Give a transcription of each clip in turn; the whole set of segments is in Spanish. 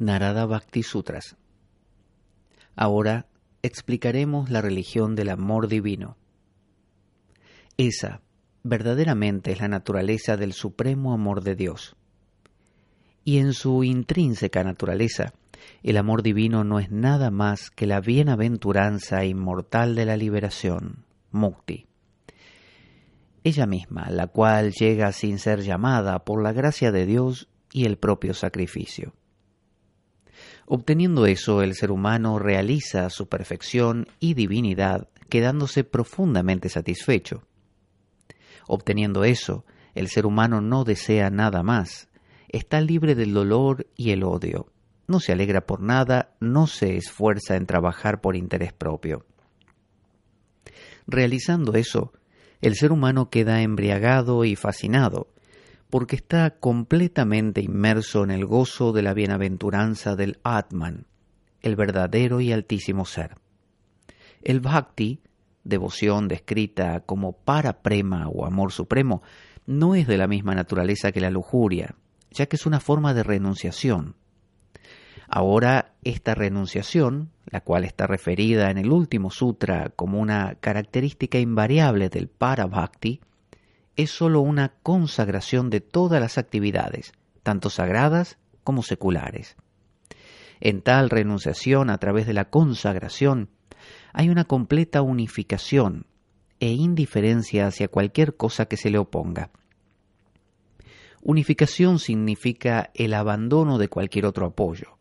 Narada Bhakti Sutras. Ahora explicaremos la religión del amor divino. Esa verdaderamente es la naturaleza del supremo amor de Dios. Y en su intrínseca naturaleza, el amor divino no es nada más que la bienaventuranza inmortal de la liberación, mukti. Ella misma, la cual llega sin ser llamada por la gracia de Dios y el propio sacrificio. Obteniendo eso, el ser humano realiza su perfección y divinidad, quedándose profundamente satisfecho. Obteniendo eso, el ser humano no desea nada más, está libre del dolor y el odio, no se alegra por nada, no se esfuerza en trabajar por interés propio. Realizando eso, el ser humano queda embriagado y fascinado, porque está completamente inmerso en el gozo de la bienaventuranza del Atman, el verdadero y altísimo ser. El bhakti, devoción descrita como paraprema o amor supremo, no es de la misma naturaleza que la lujuria, ya que es una forma de renunciación. Ahora, esta renunciación, la cual está referida en el último sutra como una característica invariable del Parabhakti, es sólo una consagración de todas las actividades, tanto sagradas como seculares. En tal renunciación a través de la consagración hay una completa unificación e indiferencia hacia cualquier cosa que se le oponga. Unificación significa el abandono de cualquier otro apoyo.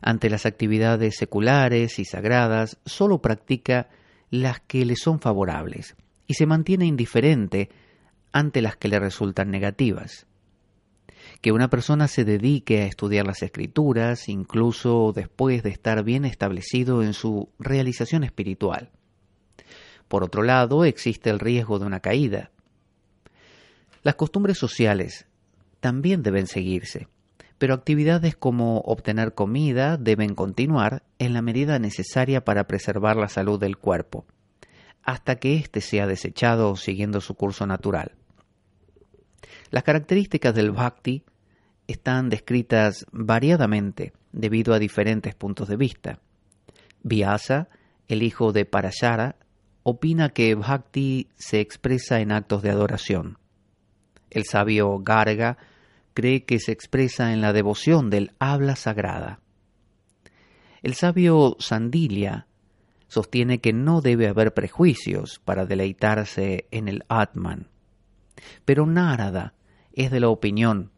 Ante las actividades seculares y sagradas, solo practica las que le son favorables y se mantiene indiferente ante las que le resultan negativas. Que una persona se dedique a estudiar las escrituras, incluso después de estar bien establecido en su realización espiritual. Por otro lado, existe el riesgo de una caída. Las costumbres sociales también deben seguirse, pero actividades como obtener comida deben continuar en la medida necesaria para preservar la salud del cuerpo, hasta que éste sea desechado siguiendo su curso natural. Las características del bhakti están descritas variadamente debido a diferentes puntos de vista. Vyasa, el hijo de Parashara, opina que bhakti se expresa en actos de adoración. El sabio Garga cree que se expresa en la devoción del habla sagrada. El sabio Sandilia sostiene que no debe haber prejuicios para deleitarse en el Atman. Pero Narada es de la opinión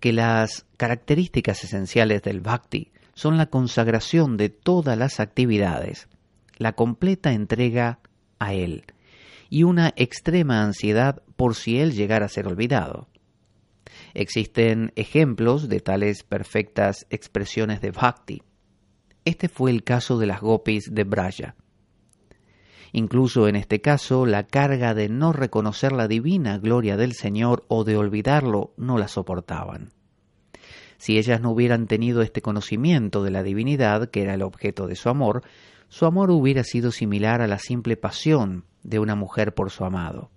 que las características esenciales del bhakti son la consagración de todas las actividades, la completa entrega a él y una extrema ansiedad por si él llegara a ser olvidado. Existen ejemplos de tales perfectas expresiones de bhakti. Este fue el caso de las gopis de Braya. Incluso en este caso, la carga de no reconocer la divina gloria del Señor o de olvidarlo no la soportaban. Si ellas no hubieran tenido este conocimiento de la divinidad, que era el objeto de su amor, su amor hubiera sido similar a la simple pasión de una mujer por su amado.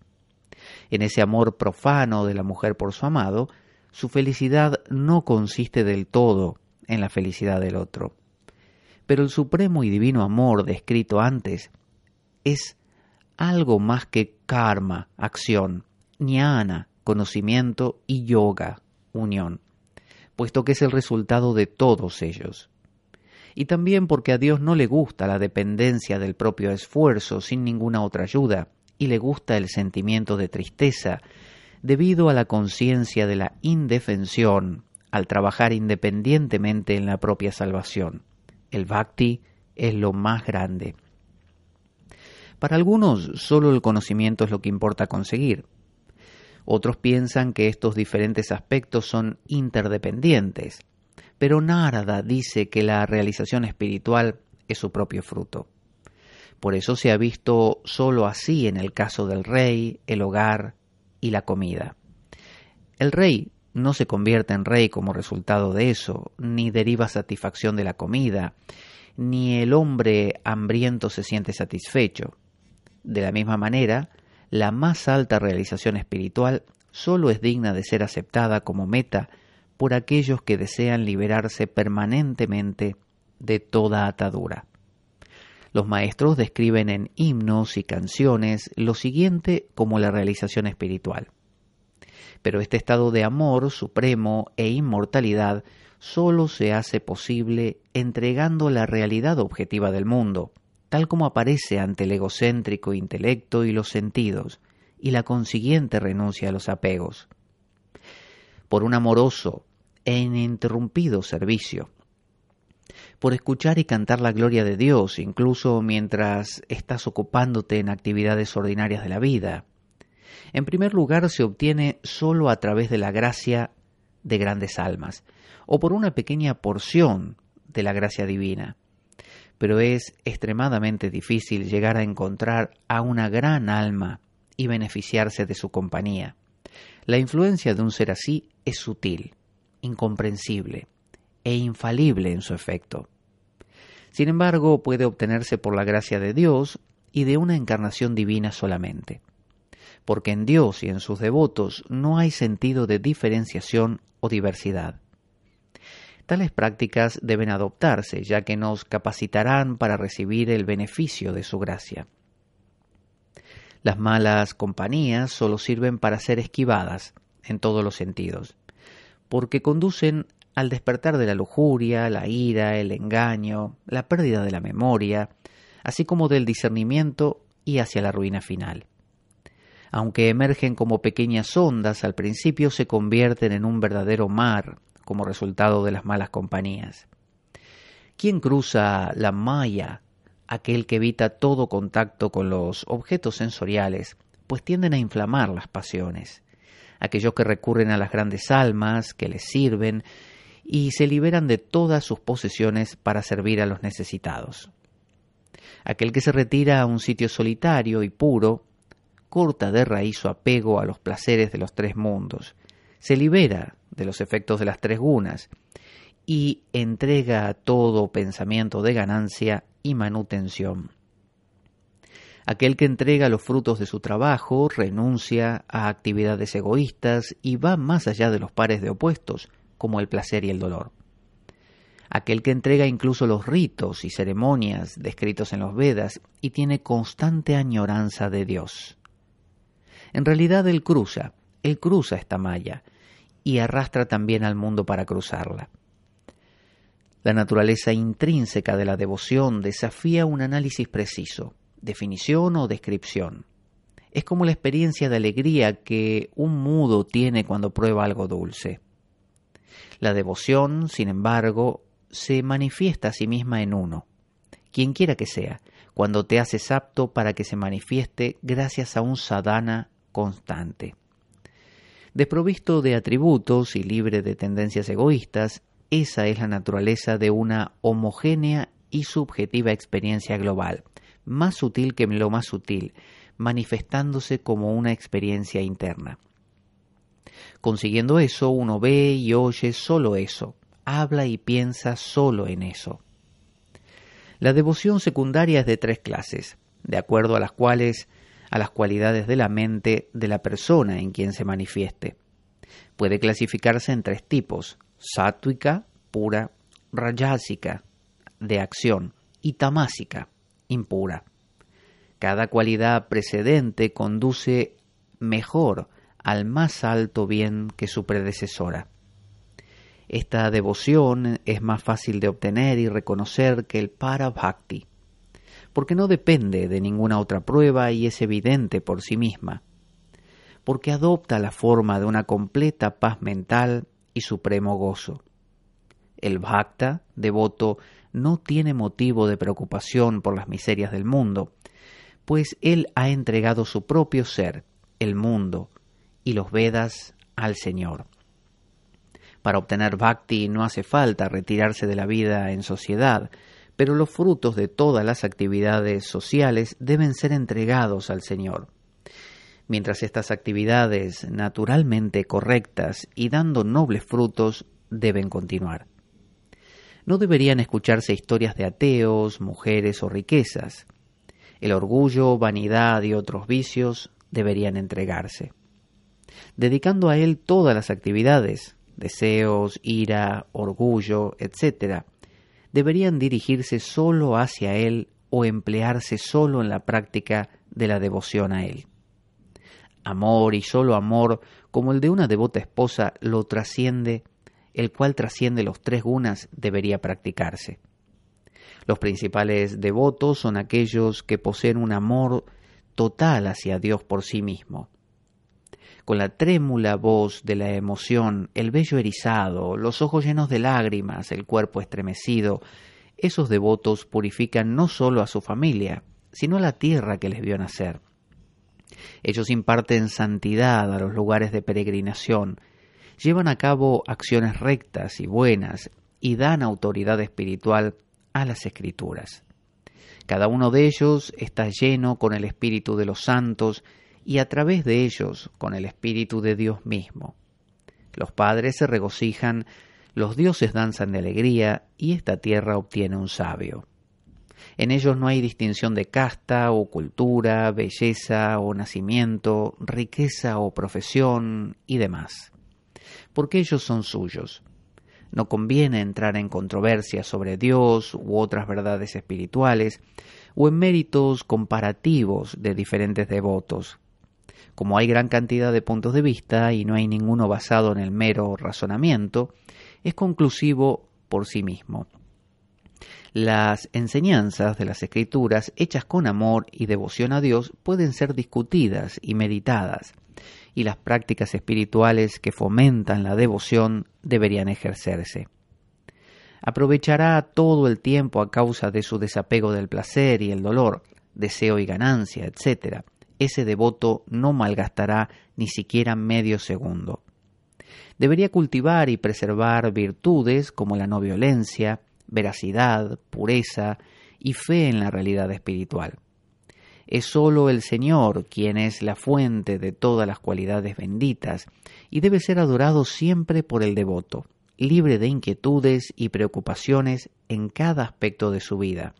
En ese amor profano de la mujer por su amado, su felicidad no consiste del todo en la felicidad del otro. Pero el supremo y divino amor descrito antes es algo más que karma, acción, jnana, conocimiento y yoga, unión, puesto que es el resultado de todos ellos. Y también porque a Dios no le gusta la dependencia del propio esfuerzo sin ninguna otra ayuda, y le gusta el sentimiento de tristeza, debido a la conciencia de la indefensión al trabajar independientemente en la propia salvación. El bhakti es lo más grande. Para algunos solo el conocimiento es lo que importa conseguir. Otros piensan que estos diferentes aspectos son interdependientes, pero Narada dice que la realización espiritual es su propio fruto. Por eso se ha visto solo así en el caso del rey, el hogar y la comida. El rey no se convierte en rey como resultado de eso, ni deriva satisfacción de la comida, ni el hombre hambriento se siente satisfecho. De la misma manera, la más alta realización espiritual solo es digna de ser aceptada como meta por aquellos que desean liberarse permanentemente de toda atadura. Los maestros describen en himnos y canciones lo siguiente como la realización espiritual. Pero este estado de amor supremo e inmortalidad solo se hace posible entregando la realidad objetiva del mundo, tal como aparece ante el egocéntrico intelecto y los sentidos, y la consiguiente renuncia a los apegos. Por un amoroso e ininterrumpido servicio, por escuchar y cantar la gloria de Dios, incluso mientras estás ocupándote en actividades ordinarias de la vida. En primer lugar, se obtiene solo a través de la gracia de grandes almas, o por una pequeña porción de la gracia divina. Pero es extremadamente difícil llegar a encontrar a una gran alma y beneficiarse de su compañía. La influencia de un ser así es sutil, incomprensible e infalible en su efecto. Sin embargo, puede obtenerse por la gracia de Dios y de una encarnación divina solamente, porque en Dios y en sus devotos no hay sentido de diferenciación o diversidad. Tales prácticas deben adoptarse, ya que nos capacitarán para recibir el beneficio de su gracia. Las malas compañías solo sirven para ser esquivadas en todos los sentidos, porque conducen al despertar de la lujuria, la ira, el engaño, la pérdida de la memoria, así como del discernimiento y hacia la ruina final. Aunque emergen como pequeñas ondas, al principio se convierten en un verdadero mar como resultado de las malas compañías. ¿Quién cruza la malla? Aquel que evita todo contacto con los objetos sensoriales, pues tienden a inflamar las pasiones. Aquellos que recurren a las grandes almas, que les sirven, y se liberan de todas sus posesiones para servir a los necesitados. Aquel que se retira a un sitio solitario y puro, corta de raíz su apego a los placeres de los tres mundos, se libera de los efectos de las tres gunas y entrega todo pensamiento de ganancia y manutención. Aquel que entrega los frutos de su trabajo renuncia a actividades egoístas y va más allá de los pares de opuestos, como el placer y el dolor. Aquel que entrega incluso los ritos y ceremonias descritos en los Vedas y tiene constante añoranza de Dios. En realidad él cruza, él cruza esta malla, y arrastra también al mundo para cruzarla. La naturaleza intrínseca de la devoción desafía un análisis preciso, definición o descripción. Es como la experiencia de alegría que un mudo tiene cuando prueba algo dulce. La devoción, sin embargo, se manifiesta a sí misma en uno, quien quiera que sea, cuando te haces apto para que se manifieste gracias a un sadhana constante. Desprovisto de atributos y libre de tendencias egoístas, esa es la naturaleza de una homogénea y subjetiva experiencia global, más sutil que lo más sutil, manifestándose como una experiencia interna. Consiguiendo eso, uno ve y oye solo eso, habla y piensa solo en eso. La devoción secundaria es de tres clases, de acuerdo a las cuales a las cualidades de la mente de la persona en quien se manifieste. Puede clasificarse en tres tipos, sátuica, pura, rayásica, de acción, y tamásica, impura. Cada cualidad precedente conduce mejor al más alto bien que su predecesora. Esta devoción es más fácil de obtener y reconocer que el para bhakti, porque no depende de ninguna otra prueba y es evidente por sí misma, porque adopta la forma de una completa paz mental y supremo gozo. El bhakta, devoto, no tiene motivo de preocupación por las miserias del mundo, pues él ha entregado su propio ser, el mundo, y los Vedas al Señor. Para obtener bhakti no hace falta retirarse de la vida en sociedad, pero los frutos de todas las actividades sociales deben ser entregados al Señor. Mientras estas actividades naturalmente correctas y dando nobles frutos deben continuar. No deberían escucharse historias de ateos, mujeres o riquezas. El orgullo, vanidad y otros vicios deberían entregarse. Dedicando a él todas las actividades, deseos, ira, orgullo, etc., deberían dirigirse solo hacia Él o emplearse solo en la práctica de la devoción a Él. Amor y solo amor, como el de una devota esposa, lo trasciende, el cual trasciende los tres gunas, debería practicarse. Los principales devotos son aquellos que poseen un amor total hacia Dios por sí mismo. Con la trémula voz de la emoción, el vello erizado, los ojos llenos de lágrimas, el cuerpo estremecido, esos devotos purifican no solo a su familia, sino a la tierra que les vio nacer. Ellos imparten santidad a los lugares de peregrinación, llevan a cabo acciones rectas y buenas y dan autoridad espiritual a las escrituras. Cada uno de ellos está lleno con el espíritu de los santos y a través de ellos con el espíritu de Dios mismo. Los padres se regocijan, los dioses danzan de alegría y esta tierra obtiene un sabio. En ellos no hay distinción de casta o cultura, belleza o nacimiento, riqueza o profesión y demás, porque ellos son suyos. No conviene entrar en controversias sobre Dios u otras verdades espirituales, o en méritos comparativos de diferentes devotos. Como hay gran cantidad de puntos de vista y no hay ninguno basado en el mero razonamiento, es conclusivo por sí mismo. Las enseñanzas de las escrituras hechas con amor y devoción a Dios pueden ser discutidas y meditadas, y las prácticas espirituales que fomentan la devoción deberían ejercerse. Aprovechará todo el tiempo a causa de su desapego del placer y el dolor, deseo y ganancia, etc. Ese devoto no malgastará ni siquiera medio segundo. Debería cultivar y preservar virtudes como la no violencia, veracidad, pureza y fe en la realidad espiritual. Es sólo el Señor quien es la fuente de todas las cualidades benditas y debe ser adorado siempre por el devoto, libre de inquietudes y preocupaciones en cada aspecto de su vida.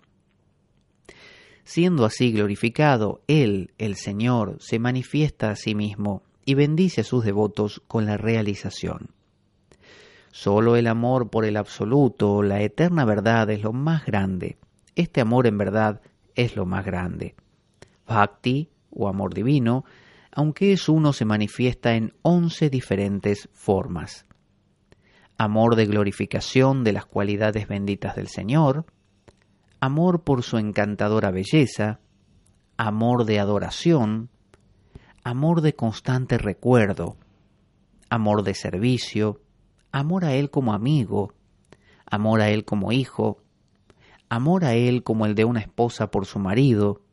Siendo así glorificado, Él, el Señor, se manifiesta a sí mismo y bendice a sus devotos con la realización. Solo el amor por el absoluto, la eterna verdad, es lo más grande. Este amor en verdad es lo más grande. Bhakti, o amor divino, aunque es uno, se manifiesta en once diferentes formas. Amor de glorificación de las cualidades benditas del Señor, amor por su encantadora belleza, amor de adoración, amor de constante recuerdo, amor de servicio, amor a Él como amigo, amor a Él como hijo, amor a Él como el de una esposa por su marido,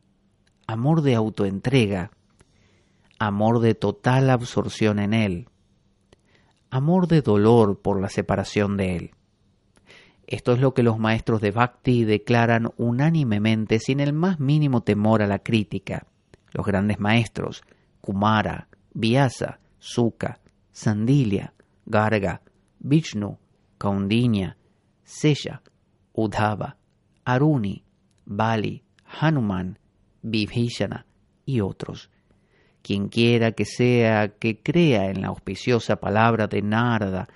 amor de autoentrega, amor de total absorción en Él, amor de dolor por la separación de Él. Esto es lo que los maestros de Bhakti declaran unánimemente sin el más mínimo temor a la crítica. Los grandes maestros, Kumara, Vyasa, Sukha, Sandilia, Garga, Vishnu, Kaundinya, Sesha, Udhava, Aruni, Bali, Hanuman, Vibhishana y otros. Quien quiera que sea que crea en la auspiciosa palabra de Narada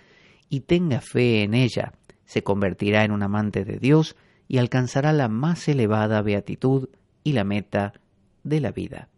y tenga fe en ella, se convertirá en un amante de Dios y alcanzará la más elevada beatitud y la meta de la vida.